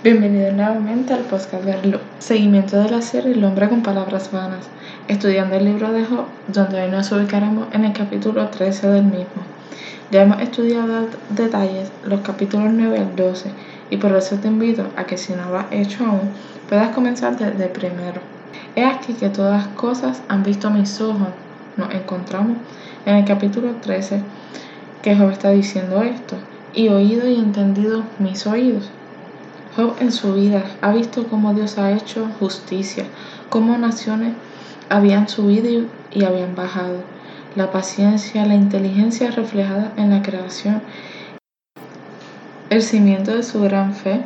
Bienvenido nuevamente al podcast Verlo, seguimiento de la serie El hombre con palabras vanas, estudiando el libro de Job, donde hoy nos ubicaremos en el capítulo 13 del mismo. Ya hemos estudiado detalles los capítulos 9 al 12 y por eso te invito a que si no lo has hecho aún, puedas comenzar desde primero. He aquí que todas cosas han visto mis ojos. Nos encontramos en el capítulo 13 que Job está diciendo esto, y oído y entendido mis oídos Job en su vida ha visto cómo Dios ha hecho justicia, cómo naciones habían subido y habían bajado. La paciencia, la inteligencia reflejada en la creación, el cimiento de su gran fe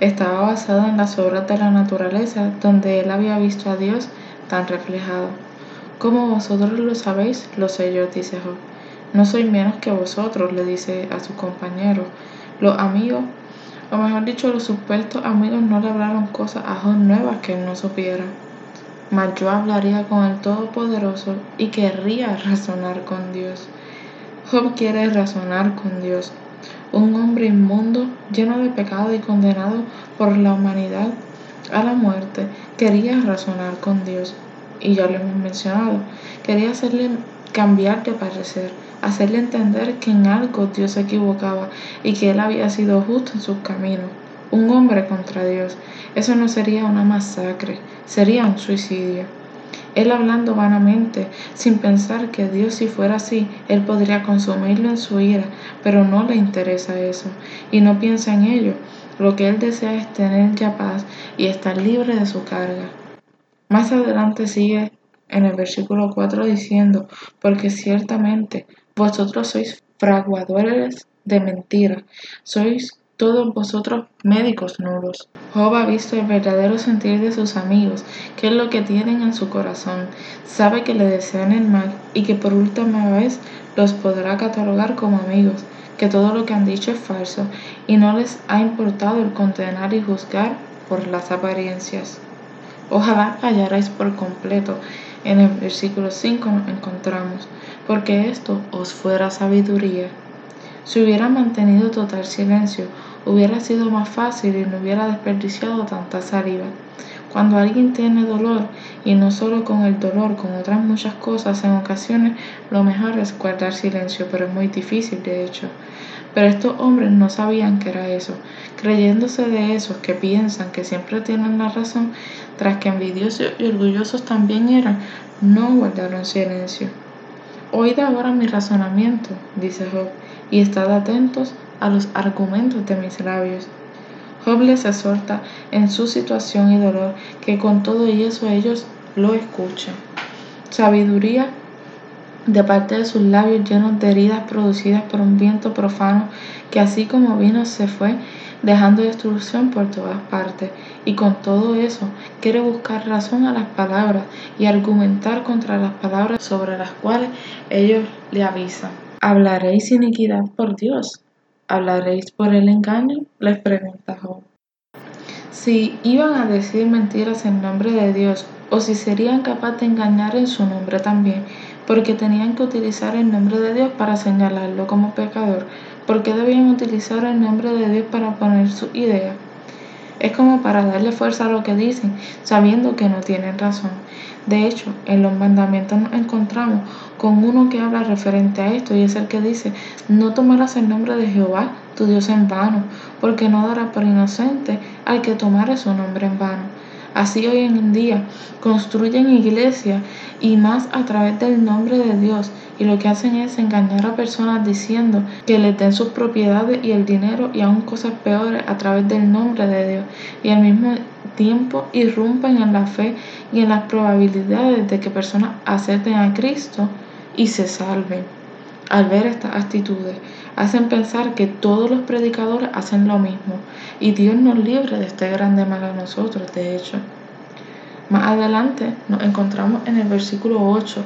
estaba basado en las obras de la naturaleza, donde él había visto a Dios tan reflejado. Como vosotros lo sabéis, lo sé yo, dice Job. No soy menos que vosotros, le dice a su compañero. Los amigos o mejor dicho, los supuestos amigos no le hablaron cosas a Job nuevas que él no supiera. Mas yo hablaría con el Todopoderoso y querría razonar con Dios. Job quiere razonar con Dios. Un hombre inmundo, lleno de pecado y condenado por la humanidad a la muerte, quería razonar con Dios. Y ya lo hemos mencionado, quería hacerle cambiar de parecer hacerle entender que en algo Dios se equivocaba y que él había sido justo en sus caminos. Un hombre contra Dios. Eso no sería una masacre, sería un suicidio. Él hablando vanamente, sin pensar que Dios si fuera así, él podría consumirlo en su ira, pero no le interesa eso, y no piensa en ello. Lo que él desea es tener ya paz y estar libre de su carga. Más adelante sigue en el versículo 4 diciendo, porque ciertamente vosotros sois fraguadores de mentira, sois todos vosotros médicos nulos. Job ha visto el verdadero sentir de sus amigos, qué es lo que tienen en su corazón, sabe que le desean el mal y que por última vez los podrá catalogar como amigos, que todo lo que han dicho es falso y no les ha importado el condenar y juzgar por las apariencias. Ojalá callarais por completo. En el versículo 5 nos encontramos porque esto os fuera sabiduría. Si hubiera mantenido total silencio, hubiera sido más fácil y no hubiera desperdiciado tanta saliva. Cuando alguien tiene dolor, y no solo con el dolor, con otras muchas cosas, en ocasiones lo mejor es guardar silencio, pero es muy difícil de hecho. Pero estos hombres no sabían que era eso, creyéndose de esos que piensan que siempre tienen la razón, tras que envidiosos y orgullosos también eran, no guardaron silencio. Oíd ahora mi razonamiento, dice Job, y estad atentos a los argumentos de mis labios. Job les exhorta en su situación y dolor que con todo y eso ellos lo escuchen. Sabiduría de parte de sus labios llenos de heridas producidas por un viento profano que así como vino se fue dejando destrucción por todas partes. Y con todo eso quiere buscar razón a las palabras y argumentar contra las palabras sobre las cuales ellos le avisan. ¿Hablaréis iniquidad por Dios? ¿Hablaréis por el engaño? Les pregunta Job. Si iban a decir mentiras en nombre de Dios o si serían capaces de engañar en su nombre también, porque tenían que utilizar el nombre de Dios para señalarlo como pecador, porque debían utilizar el nombre de Dios para poner su idea. Es como para darle fuerza a lo que dicen, sabiendo que no tienen razón. De hecho, en los mandamientos nos encontramos con uno que habla referente a esto y es el que dice, no tomarás el nombre de Jehová, tu Dios en vano, porque no dará por inocente al que tomare su nombre en vano. Así hoy en día construyen iglesias y más a través del nombre de Dios y lo que hacen es engañar a personas diciendo que les den sus propiedades y el dinero y aún cosas peores a través del nombre de Dios y al mismo tiempo irrumpen en la fe y en las probabilidades de que personas acepten a Cristo y se salven. Al ver estas actitudes, hacen pensar que todos los predicadores hacen lo mismo y Dios nos libre de este grande mal a nosotros, de hecho. Más adelante nos encontramos en el versículo 8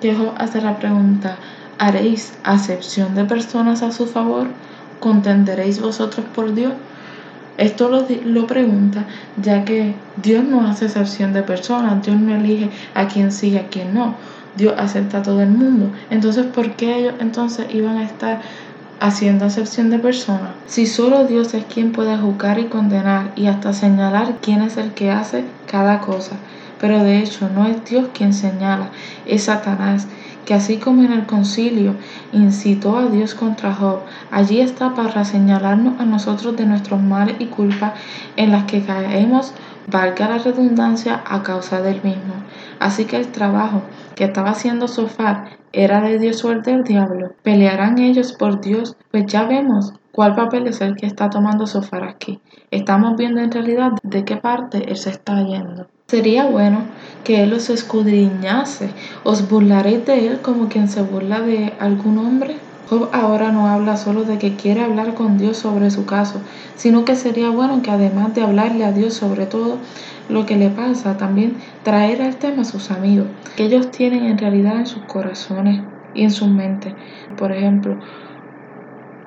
que Job hace la pregunta, ¿haréis acepción de personas a su favor? ¿Contenderéis vosotros por Dios? Esto lo, pregunta ya que Dios no hace excepción de personas, Dios no elige a quien sigue, a quien no. Dios acepta a todo el mundo. Entonces, ¿por qué ellos entonces iban a estar haciendo acepción de personas. Si solo Dios es quien puede juzgar y condenar y hasta señalar quién es el que hace cada cosa. Pero de hecho no es Dios quien señala, es Satanás, que así como en el concilio incitó a Dios contra Job, allí está para señalarnos a nosotros de nuestros males y culpas en las que caemos, valga la redundancia, a causa del mismo. Así que el trabajo que estaba haciendo Sofar era de Dios o el del diablo. Pelearán ellos por Dios, pues ya vemos cuál papel es el que está tomando Sofar aquí. Estamos viendo en realidad de qué parte él se está yendo. Sería bueno que él os escudriñase. ¿Os burlaréis de él como quien se burla de algún hombre? Job ahora no habla solo de que quiere hablar con Dios sobre su caso, sino que sería bueno que además de hablarle a Dios sobre todo lo que le pasa, también traer al tema a sus amigos, que ellos tienen en realidad en sus corazones y en sus mentes. Por ejemplo,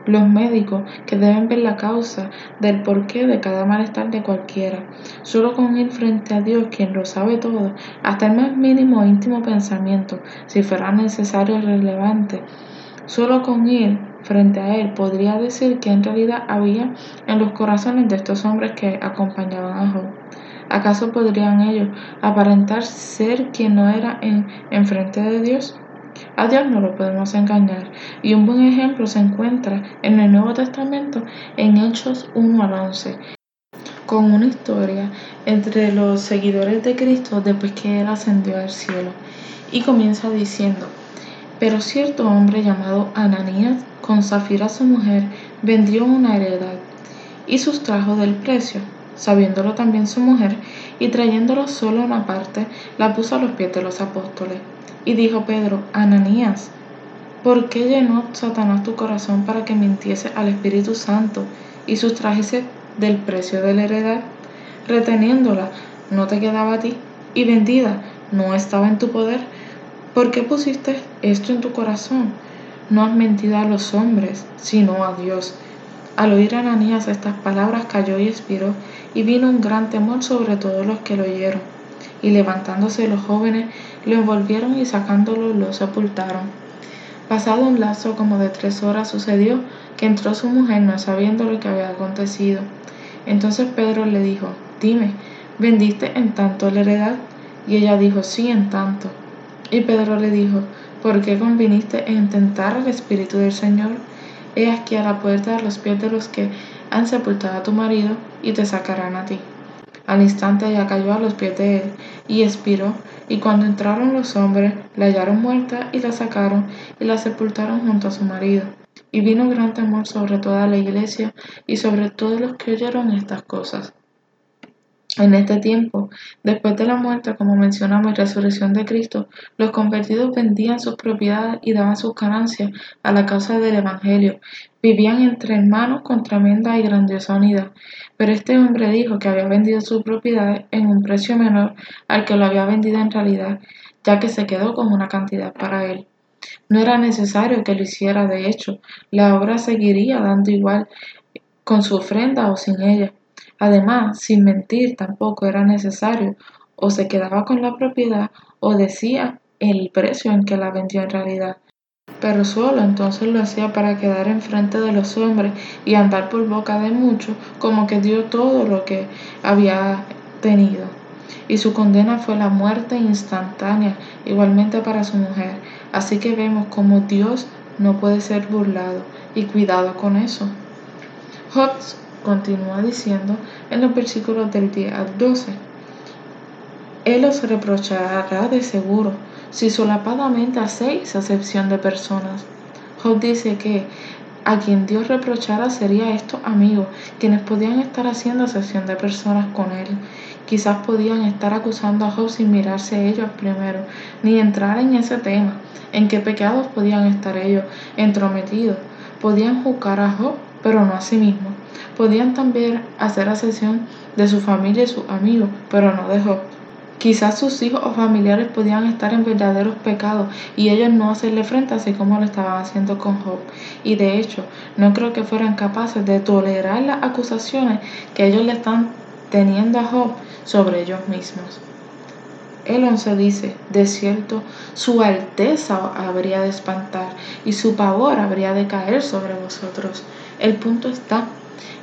los médicos que deben ver la causa del porqué de cada malestar de cualquiera. Solo con ir frente a Dios, quien lo sabe todo, hasta el más mínimo e íntimo pensamiento, si fuera necesario y relevante, solo con ir frente a Él podría decir que en realidad había en los corazones de estos hombres que acompañaban a Job. ¿Acaso podrían ellos aparentar ser quien no era en, en frente de Dios? A Dios no lo podemos engañar. Y un buen ejemplo se encuentra en el Nuevo Testamento en Hechos 1 al 11, con una historia entre los seguidores de Cristo después que Él ascendió al cielo. Y comienza diciendo, pero cierto hombre llamado Ananías, con Zafira su mujer, vendió una heredad y sustrajo del precio. Sabiéndolo también su mujer, y trayéndolo solo una parte, la puso a los pies de los apóstoles. Y dijo Pedro, Ananías, ¿por qué llenó Satanás tu corazón para que mintiese al Espíritu Santo y sustrajese del precio de la heredad? Reteniéndola, no te quedaba a ti, y vendida, no estaba en tu poder. ¿Por qué pusiste esto en tu corazón? No has mentido a los hombres, sino a Dios. Al oír Ananías estas palabras cayó y expiró, y vino un gran temor sobre todos los que lo oyeron. Y levantándose los jóvenes, lo envolvieron y sacándolo lo sepultaron. Pasado un lazo como de tres horas sucedió que entró su mujer no sabiendo lo que había acontecido. Entonces Pedro le dijo, dime, ¿vendiste en tanto la heredad? Y ella dijo, sí, en tanto. Y Pedro le dijo, ¿por qué conviniste en tentar al Espíritu del Señor? He aquí a la puerta de los pies de los que han sepultado a tu marido y te sacarán a ti. Al instante ella cayó a los pies de él y expiró, y cuando entraron los hombres, la hallaron muerta y la sacaron y la sepultaron junto a su marido. Y vino gran temor sobre toda la iglesia y sobre todos los que oyeron estas cosas. En este tiempo, después de la muerte, como mencionamos, y resurrección de Cristo, los convertidos vendían sus propiedades y daban sus ganancias a la causa del Evangelio. Vivían entre hermanos con tremenda y grandiosa unidad. Pero este hombre dijo que había vendido sus propiedades en un precio menor al que lo había vendido en realidad, ya que se quedó con una cantidad para él. No era necesario que lo hiciera, de hecho, la obra seguiría dando igual con su ofrenda o sin ella. Además, sin mentir tampoco era necesario, o se quedaba con la propiedad o decía el precio en que la vendió en realidad. Pero solo entonces lo hacía para quedar enfrente de los hombres y andar por boca de muchos como que dio todo lo que había tenido. Y su condena fue la muerte instantánea, igualmente para su mujer. Así que vemos como Dios no puede ser burlado y cuidado con eso. Hobbes continúa diciendo en los versículos del 10 al 12. Él os reprochará de seguro si solapadamente hacéis acepción de personas. Job dice que a quien Dios reprochara sería estos amigos, quienes podían estar haciendo acepción de personas con él. Quizás podían estar acusando a Job sin mirarse a ellos primero, ni entrar en ese tema, en qué pecados podían estar ellos entrometidos. Podían juzgar a Job, pero no a sí mismos. Podían también hacer asesión de su familia y sus amigos, pero no de Job. Quizás sus hijos o familiares podían estar en verdaderos pecados y ellos no hacerle frente así como lo estaban haciendo con Job. Y de hecho, no creo que fueran capaces de tolerar las acusaciones que ellos le están teniendo a Job sobre ellos mismos. El 11 dice, de cierto, su alteza habría de espantar y su pavor habría de caer sobre vosotros. El punto está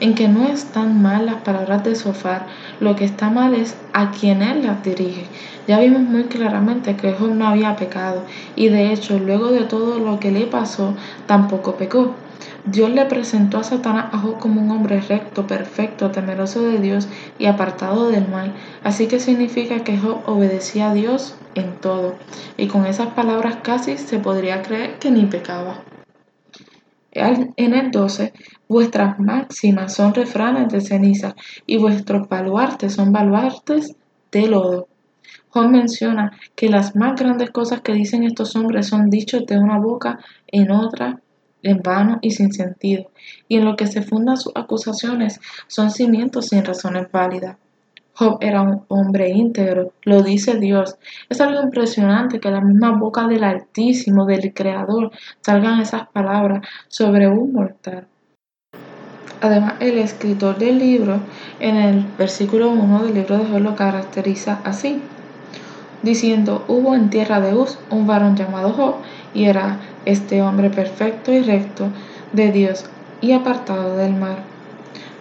en que no están mal las palabras de Sofar, lo que está mal es a quien él las dirige. Ya vimos muy claramente que Job no había pecado y de hecho luego de todo lo que le pasó tampoco pecó. Dios le presentó a Satanás a Job como un hombre recto, perfecto, temeroso de Dios y apartado del mal. Así que significa que Job obedecía a Dios en todo. Y con esas palabras casi se podría creer que ni pecaba. En el 12, vuestras máximas son refranes de ceniza y vuestros baluartes son baluartes de lodo. Job menciona que las más grandes cosas que dicen estos hombres son dichos de una boca en otra en vano y sin sentido, y en lo que se fundan sus acusaciones son cimientos sin razones válidas. Job era un hombre íntegro, lo dice Dios. Es algo impresionante que la misma boca del Altísimo, del Creador, salgan esas palabras sobre un mortal. Además, el escritor del libro, en el versículo 1 del libro de Job, lo caracteriza así, diciendo, hubo en tierra de Uz un varón llamado Job, y era este hombre perfecto y recto de Dios y apartado del mal.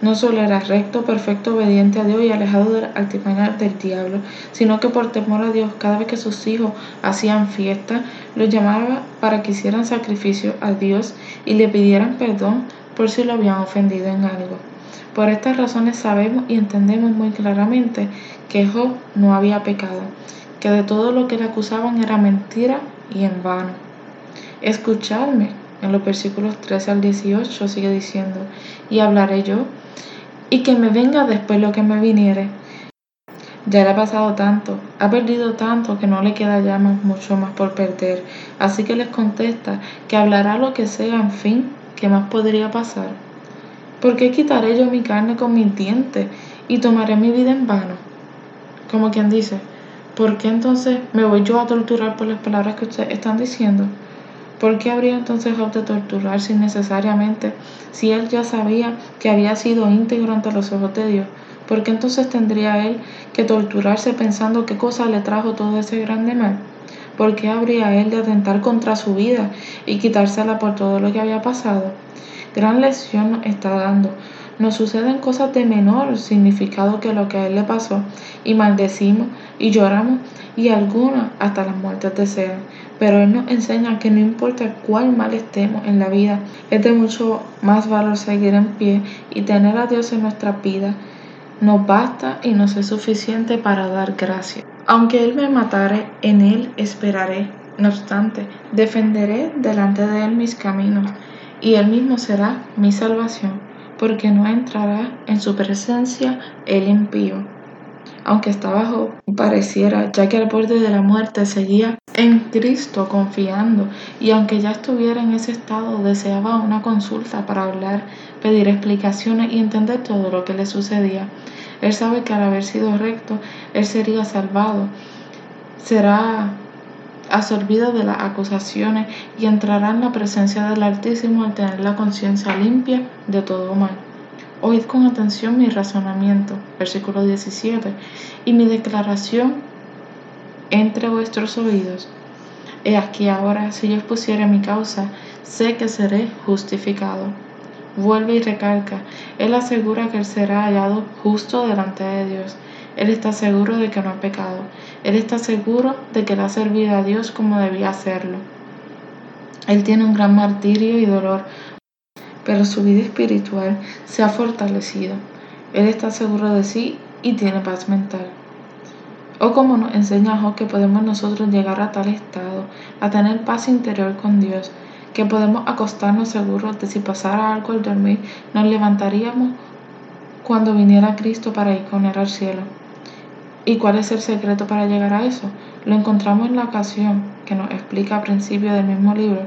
No solo era recto, perfecto, obediente a Dios y alejado del altimaña del diablo, sino que por temor a Dios, cada vez que sus hijos hacían fiesta, los llamaba para que hicieran sacrificio a Dios y le pidieran perdón por si lo habían ofendido en algo. Por estas razones sabemos y entendemos muy claramente que Job no había pecado, que de todo lo que le acusaban era mentira y en vano. Escuchadme. En los versículos 13 al 18 sigue diciendo, y hablaré yo, y que me venga después lo que me viniere. Ya le ha pasado tanto, ha perdido tanto que no le queda ya mucho más por perder. Así que les contesta que hablará lo que sea, en fin, ¿qué más podría pasar? ¿Por qué quitaré yo mi carne con mis dientes y tomaré mi vida en vano? Como quien dice, ¿por qué entonces me voy yo a torturar por las palabras que ustedes están diciendo? ¿Por qué habría entonces Job de torturarse innecesariamente si él ya sabía que había sido íntegro ante los ojos de Dios? ¿Por qué entonces tendría él que torturarse pensando qué cosa le trajo todo ese grande mal? ¿Por qué habría él de atentar contra su vida y quitársela por todo lo que había pasado? Gran lección nos está dando. Nos suceden cosas de menor significado que lo que a él le pasó y maldecimos y lloramos y algunas hasta las muertes desean. Pero Él nos enseña que no importa cuál mal estemos en la vida, es de mucho más valor seguir en pie y tener a Dios en nuestra vida. Nos basta y nos es suficiente para dar gracias. Aunque Él me matare, en Él esperaré. No obstante, defenderé delante de Él mis caminos, y Él mismo será mi salvación, porque no entrará en su presencia el impío aunque estaba bajo pareciera, ya que al borde de la muerte seguía en Cristo confiando y aunque ya estuviera en ese estado deseaba una consulta para hablar, pedir explicaciones y entender todo lo que le sucedía. Él sabe que al haber sido recto, él sería salvado, será absorbido de las acusaciones y entrará en la presencia del Altísimo al tener la conciencia limpia de todo mal. Oíd con atención mi razonamiento, versículo 17, y mi declaración entre vuestros oídos. He aquí ahora, si yo expusiera mi causa, sé que seré justificado. Vuelve y recalca, Él asegura que Él será hallado justo delante de Dios. Él está seguro de que no ha pecado. Él está seguro de que ha servido a Dios como debía hacerlo. Él tiene un gran martirio y dolor pero su vida espiritual se ha fortalecido. Él está seguro de sí y tiene paz mental. O como nos enseña Job que podemos nosotros llegar a tal estado, a tener paz interior con Dios, que podemos acostarnos seguros de si pasara algo al dormir, nos levantaríamos cuando viniera Cristo para ir con él al cielo. ¿Y cuál es el secreto para llegar a eso? Lo encontramos en la ocasión que nos explica al principio del mismo libro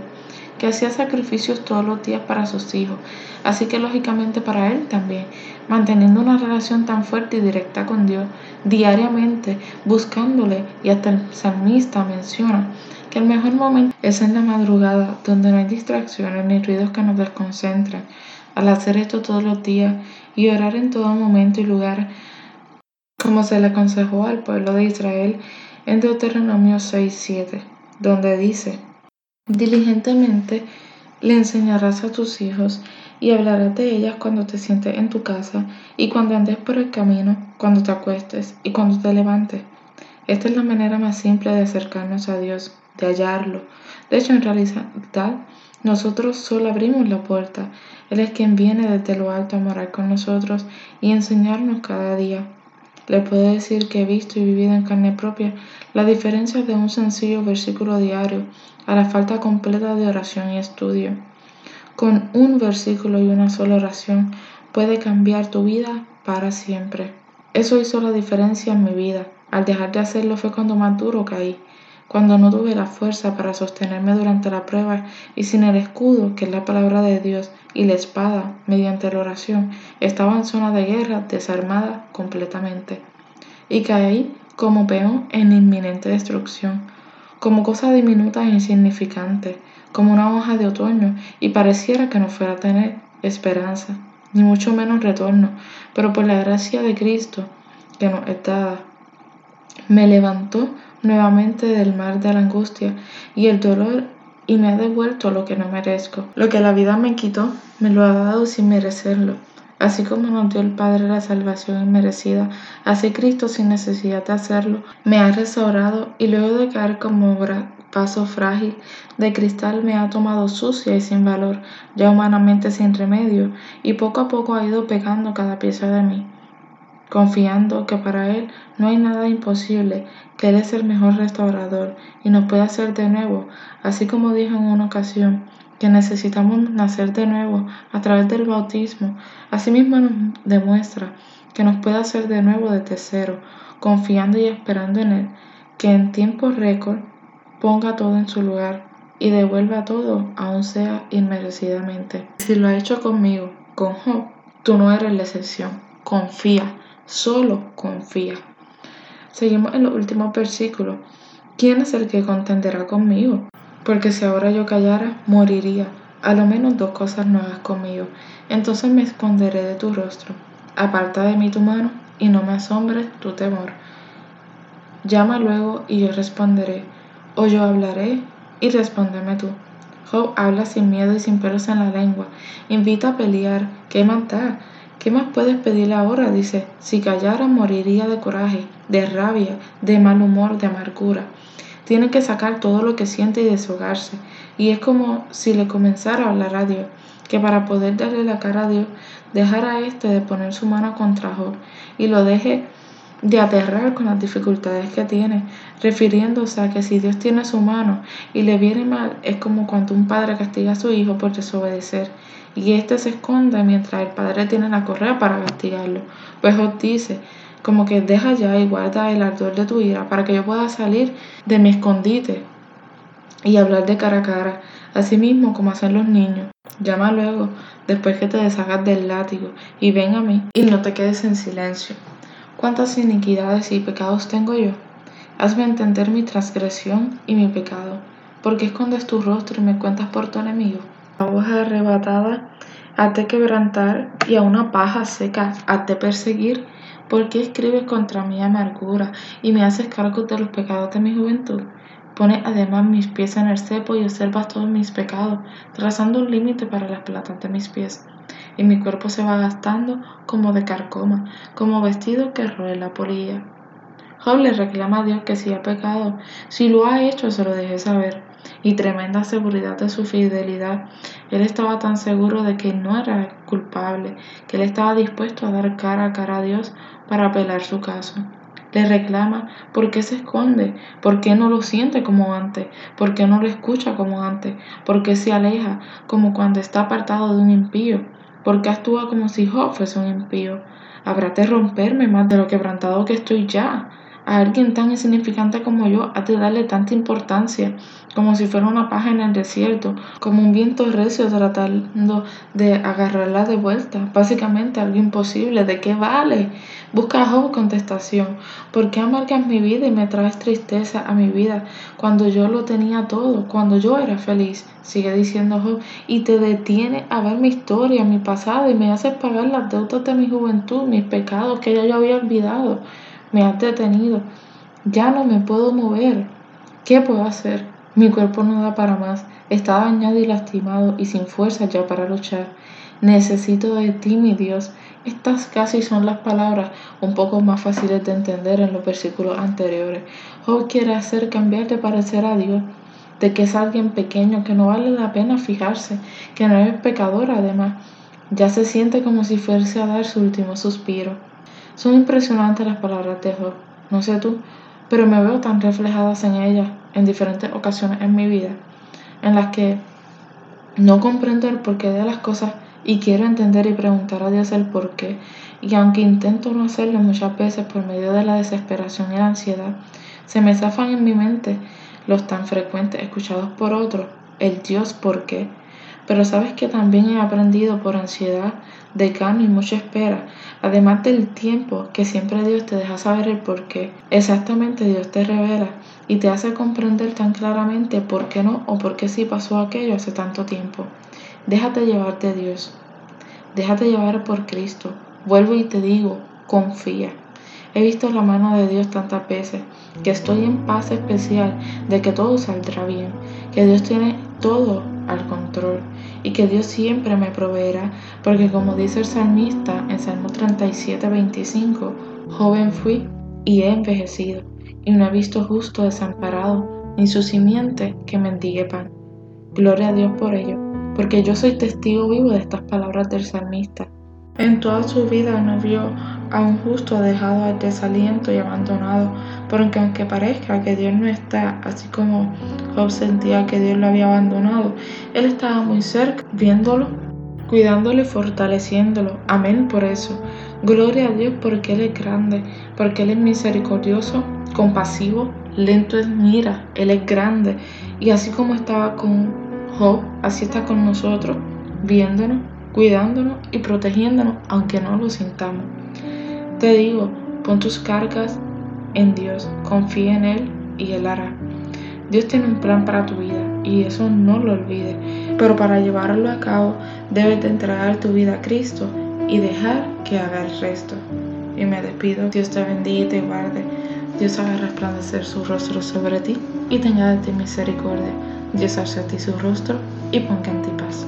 que hacía sacrificios todos los días para sus hijos, así que lógicamente para él también, manteniendo una relación tan fuerte y directa con Dios, diariamente buscándole, y hasta el salmista menciona que el mejor momento es en la madrugada, donde no hay distracciones ni ruidos que nos desconcentran. Al hacer esto todos los días y orar en todo momento y lugar, como se le aconsejó al pueblo de Israel en Deuteronomio 6:7, donde dice, diligentemente le enseñarás a tus hijos y hablarás de ellas cuando te sientes en tu casa y cuando andes por el camino, cuando te acuestes y cuando te levantes. Esta es la manera más simple de acercarnos a Dios, de hallarlo. De hecho, en realidad, nosotros solo abrimos la puerta. Él es quien viene desde lo alto a morar con nosotros y enseñarnos cada día. Le puedo decir que he visto y vivido en carne propia la diferencia de un sencillo versículo diario a la falta completa de oración y estudio. Con un versículo y una sola oración puede cambiar tu vida para siempre. Eso hizo la diferencia en mi vida. Al dejar de hacerlo fue cuando más duro caí, cuando no tuve la fuerza para sostenerme durante la prueba y sin el escudo, que es la palabra de Dios, y la espada, mediante la oración, estaba en zona de guerra, desarmada completamente. Y caí como peón en inminente destrucción, como cosa diminuta e insignificante, como una hoja de otoño, y pareciera que no fuera a tener esperanza, ni mucho menos retorno, pero por la gracia de Cristo que nos es dada. Me levantó nuevamente del mar de la angustia y el dolor y me ha devuelto lo que no merezco. Lo que la vida me quitó, me lo ha dado sin merecerlo. Así como nos dio el Padre la salvación inmerecida, así Cristo sin necesidad de hacerlo, me ha restaurado y luego de caer como paso frágil de cristal me ha tomado sucia y sin valor, ya humanamente sin remedio, y poco a poco ha ido pegando cada pieza de mí, confiando que para Él no hay nada imposible, que Él es el mejor restaurador y nos puede hacer de nuevo, así como dijo en una ocasión, que necesitamos nacer de nuevo a través del bautismo. Asimismo nos demuestra que nos puede hacer de nuevo desde cero, confiando y esperando en Él, que en tiempo récord ponga todo en su lugar y devuelva todo, aun sea inmerecidamente. Si lo ha hecho conmigo, con Job, tú no eres la excepción. Confía, solo confía. Seguimos en los últimos versículos. ¿Quién es el que contenderá conmigo? Porque si ahora yo callara, moriría. A lo menos dos cosas no hagas conmigo. Entonces me esconderé de tu rostro. Aparta de mí tu mano y no me asombres tu temor. Llama luego y yo responderé o yo hablaré y respóndeme tú. Job habla sin miedo y sin pelos en la lengua. Invita a pelear. ¿Qué matar? ¿Qué más puedes pedir ahora? Dice, si callara moriría de coraje, de rabia, de mal humor, de amargura. Tiene que sacar todo lo que siente y deshogarse. Y es como si le comenzara a hablar a Dios, que para poder darle la cara a Dios, dejara a éste de poner su mano contra Job y lo deje de aterrar con las dificultades que tiene, refiriéndose a que si Dios tiene su mano y le viene mal, es como cuando un padre castiga a su hijo por desobedecer, y éste se esconde mientras el padre tiene la correa para castigarlo. Pues os dice, como que deja ya y guarda el ardor de tu ira para que yo pueda salir de mi escondite y hablar de cara a cara, así mismo como hacen los niños. Llama luego, después que te deshagas del látigo, y ven a mí, y no te quedes en silencio. ¿Cuántas iniquidades y pecados tengo yo? Hazme entender mi transgresión y mi pecado. ¿Por qué escondes tu rostro y me cuentas por tu enemigo? Hoja arrebatada, hazte quebrantar y a una paja seca, hazte perseguir. ¿Por qué escribes contra mi amargura y me haces cargo de los pecados de mi juventud? Pones además mis pies en el cepo y observas todos mis pecados, trazando un límite para las platas de mis pies y mi cuerpo se va gastando como de carcoma, como vestido que roe la polilla. Job le reclama a Dios que si ha pecado, si lo ha hecho, se lo deje saber. Y tremenda seguridad de su fidelidad. Él estaba tan seguro de que no era culpable, que él estaba dispuesto a dar cara a cara a Dios para apelar su caso. Le reclama por qué se esconde, por qué no lo siente como antes, por qué no lo escucha como antes, por qué se aleja como cuando está apartado de un impío, porque actúa como si Job fuese un impío. Habrá de romperme más de lo quebrantado que estoy ya. A alguien tan insignificante como yo, ha de darle tanta importancia, como si fuera una paja en el desierto, como un viento recio tratando de agarrarla de vuelta. Básicamente algo imposible. ¿De qué vale? Busca a Job contestación. ¿Por qué amargas mi vida y me traes tristeza a mi vida cuando yo lo tenía todo, cuando yo era feliz? Sigue diciendo Job, y te detiene a ver mi historia, mi pasado, y me haces pagar las deudas de mi juventud, mis pecados que ya yo había olvidado. Me has detenido Ya no me puedo mover. ¿Qué puedo hacer? Mi cuerpo no da para más. Está dañado y lastimado y sin fuerza ya para luchar. Necesito de ti, mi Dios. Estas casi son las palabras un poco más fáciles de entender en los versículos anteriores. Job quiere hacer cambiar de parecer a Dios, de que es alguien pequeño, que no vale la pena fijarse, que no es pecador además. Ya se siente como si fuese a dar su último suspiro. Son impresionantes las palabras de Job. No sé tú, pero me veo tan reflejadas en ellas en diferentes ocasiones en mi vida, en las que no comprendo el porqué de las cosas y quiero entender y preguntar a Dios el porqué. Y aunque intento no hacerlo muchas veces por medio de la desesperación y la ansiedad, se me zafan en mi mente los tan frecuentes escuchados por otros, el Dios por qué. Pero sabes que también he aprendido por ansiedad, decano y mucha espera, además del tiempo que siempre Dios te deja saber el por qué. Exactamente Dios te revela y te hace comprender tan claramente por qué no o por qué sí pasó aquello hace tanto tiempo. Déjate llevar de Dios. Déjate llevar por Cristo. Vuelvo y te digo, confía. He visto la mano de Dios tantas veces que estoy en paz especial de que todo saldrá bien, que Dios tiene todo que Dios siempre me proveerá, porque como dice el salmista en Salmo 37, 25, joven fui y he envejecido, y no he visto justo desamparado, ni su simiente que mendigue pan. Gloria a Dios por ello, porque yo soy testigo vivo de estas palabras del salmista. En toda su vida no vio a un justo dejado al desaliento y abandonado, porque aunque parezca que Dios no está, así como Job sentía que Dios lo había abandonado, Él estaba muy cerca, viéndolo, cuidándolo y fortaleciéndolo. Amén por eso. Gloria a Dios porque Él es grande, porque Él es misericordioso, compasivo, lento en mira, Él es grande. Y así como estaba con Job, así está con nosotros, viéndonos, cuidándonos y protegiéndonos, aunque no lo sintamos. Te digo, pon tus cargas en Dios, confía en Él y Él hará. Dios tiene un plan para tu vida y eso no lo olvides. Pero para llevarlo a cabo debes de entregar tu vida a Cristo y dejar que haga el resto. Y me despido. Dios te bendiga y te guarde. Dios haga resplandecer su rostro sobre ti y tenga de ti misericordia. Dios alce a ti su rostro y ponga en ti paz.